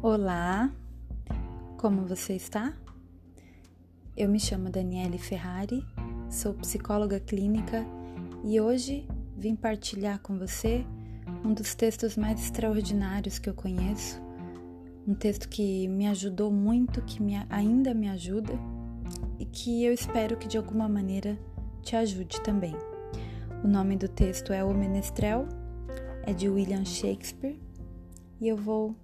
Olá, como você está? Eu me chamo Daniele Ferrari, sou psicóloga clínica e hoje vim partilhar com você um dos textos mais extraordinários que eu conheço, um texto que me ajudou muito, que me, ainda me ajuda e que eu espero que de alguma maneira te ajude também. O nome do texto é O Menestrel, é de William Shakespeare e eu vou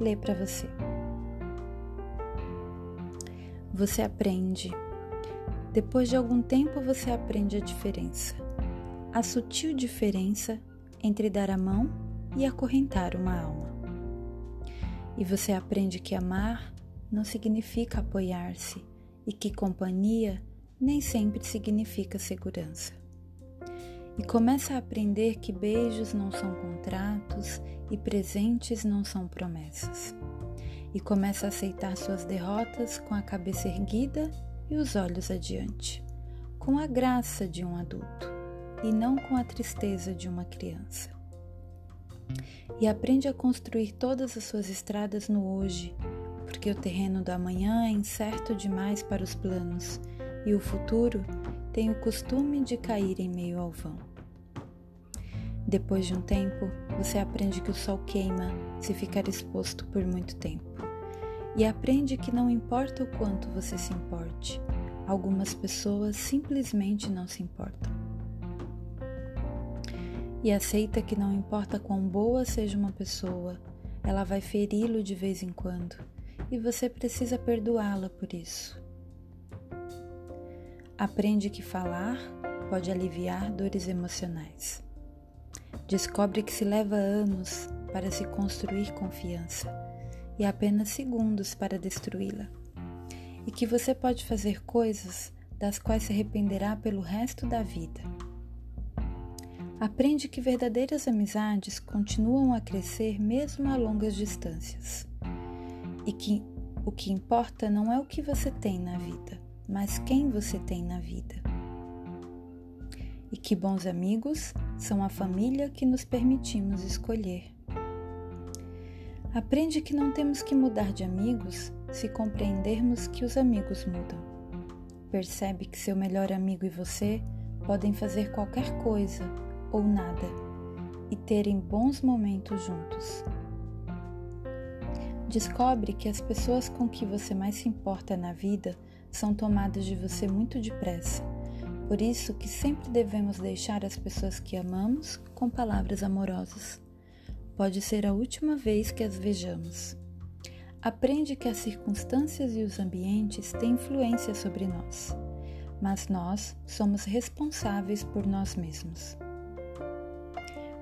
ler para você. Você aprende. Depois de algum tempo, você aprende a diferença. A sutil diferença entre dar a mão e acorrentar uma alma. E você aprende que amar não significa apoiar-se e que companhia nem sempre significa segurança e começa a aprender que beijos não são contratos e presentes não são promessas. E começa a aceitar suas derrotas com a cabeça erguida e os olhos adiante, com a graça de um adulto e não com a tristeza de uma criança. E aprende a construir todas as suas estradas no hoje, porque o terreno do amanhã é incerto demais para os planos e o futuro tem o costume de cair em meio ao vão. Depois de um tempo, você aprende que o sol queima se ficar exposto por muito tempo. E aprende que não importa o quanto você se importe, algumas pessoas simplesmente não se importam. E aceita que não importa quão boa seja uma pessoa, ela vai feri-lo de vez em quando, e você precisa perdoá-la por isso. Aprende que falar pode aliviar dores emocionais. Descobre que se leva anos para se construir confiança e apenas segundos para destruí-la. E que você pode fazer coisas das quais se arrependerá pelo resto da vida. Aprende que verdadeiras amizades continuam a crescer mesmo a longas distâncias. E que o que importa não é o que você tem na vida, mas quem você tem na vida e que bons amigos são a família que nos permitimos escolher. Aprende que não temos que mudar de amigos se compreendermos que os amigos mudam. Percebe que seu melhor amigo e você podem fazer qualquer coisa ou nada e terem bons momentos juntos. Descobre que as pessoas com que você mais se importa na vida são tomadas de você muito depressa por isso que sempre devemos deixar as pessoas que amamos com palavras amorosas. Pode ser a última vez que as vejamos. Aprende que as circunstâncias e os ambientes têm influência sobre nós, mas nós somos responsáveis por nós mesmos.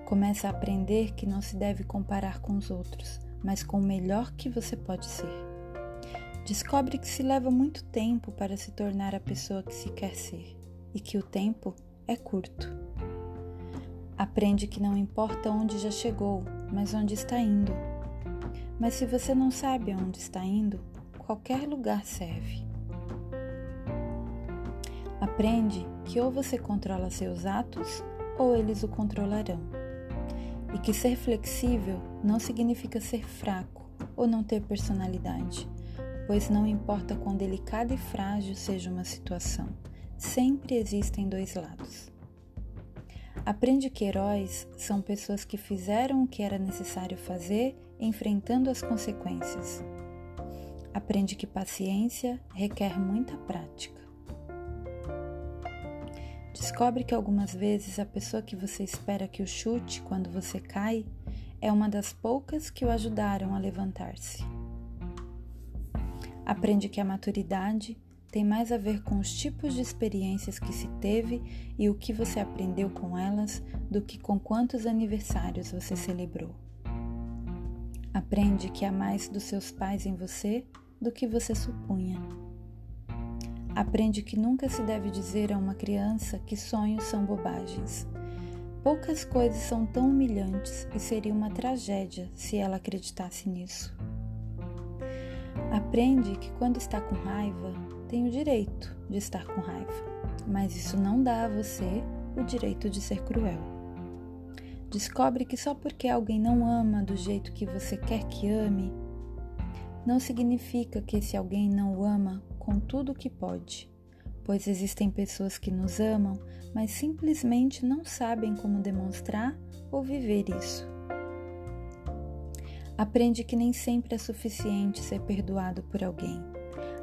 Começa a aprender que não se deve comparar com os outros, mas com o melhor que você pode ser. Descobre que se leva muito tempo para se tornar a pessoa que se quer ser e que o tempo é curto. Aprende que não importa onde já chegou, mas onde está indo. Mas se você não sabe aonde está indo, qualquer lugar serve. Aprende que ou você controla seus atos ou eles o controlarão. E que ser flexível não significa ser fraco ou não ter personalidade, pois não importa quão delicada e frágil seja uma situação sempre existem dois lados. Aprende que heróis são pessoas que fizeram o que era necessário fazer, enfrentando as consequências. Aprende que paciência requer muita prática. Descobre que algumas vezes a pessoa que você espera que o chute quando você cai é uma das poucas que o ajudaram a levantar-se. Aprende que a maturidade tem mais a ver com os tipos de experiências que se teve e o que você aprendeu com elas do que com quantos aniversários você celebrou. Aprende que há mais dos seus pais em você do que você supunha. Aprende que nunca se deve dizer a uma criança que sonhos são bobagens. Poucas coisas são tão humilhantes e seria uma tragédia se ela acreditasse nisso. Aprende que quando está com raiva, tem o direito de estar com raiva, mas isso não dá a você o direito de ser cruel. Descobre que só porque alguém não ama do jeito que você quer que ame, não significa que esse alguém não o ama com tudo o que pode, pois existem pessoas que nos amam, mas simplesmente não sabem como demonstrar ou viver isso. Aprende que nem sempre é suficiente ser perdoado por alguém.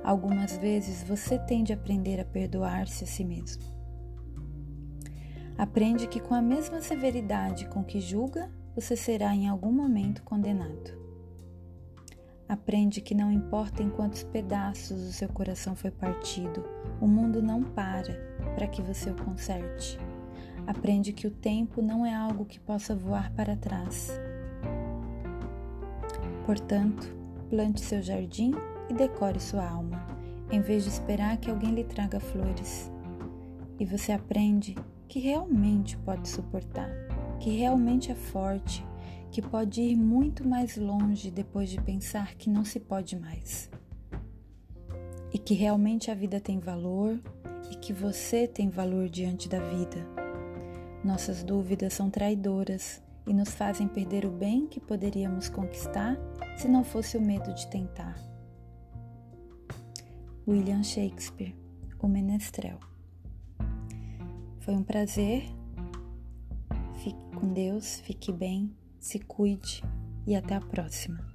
Algumas vezes você tem de aprender a perdoar-se a si mesmo. Aprende que com a mesma severidade com que julga, você será em algum momento condenado. Aprende que não importa em quantos pedaços o seu coração foi partido, o mundo não para para que você o conserte. Aprende que o tempo não é algo que possa voar para trás. Portanto, plante seu jardim e decore sua alma, em vez de esperar que alguém lhe traga flores. E você aprende que realmente pode suportar, que realmente é forte, que pode ir muito mais longe depois de pensar que não se pode mais. E que realmente a vida tem valor e que você tem valor diante da vida. Nossas dúvidas são traidoras e nos fazem perder o bem que poderíamos conquistar se não fosse o medo de tentar. William Shakespeare, O Menestrel. Foi um prazer. Fique com Deus, fique bem, se cuide e até a próxima.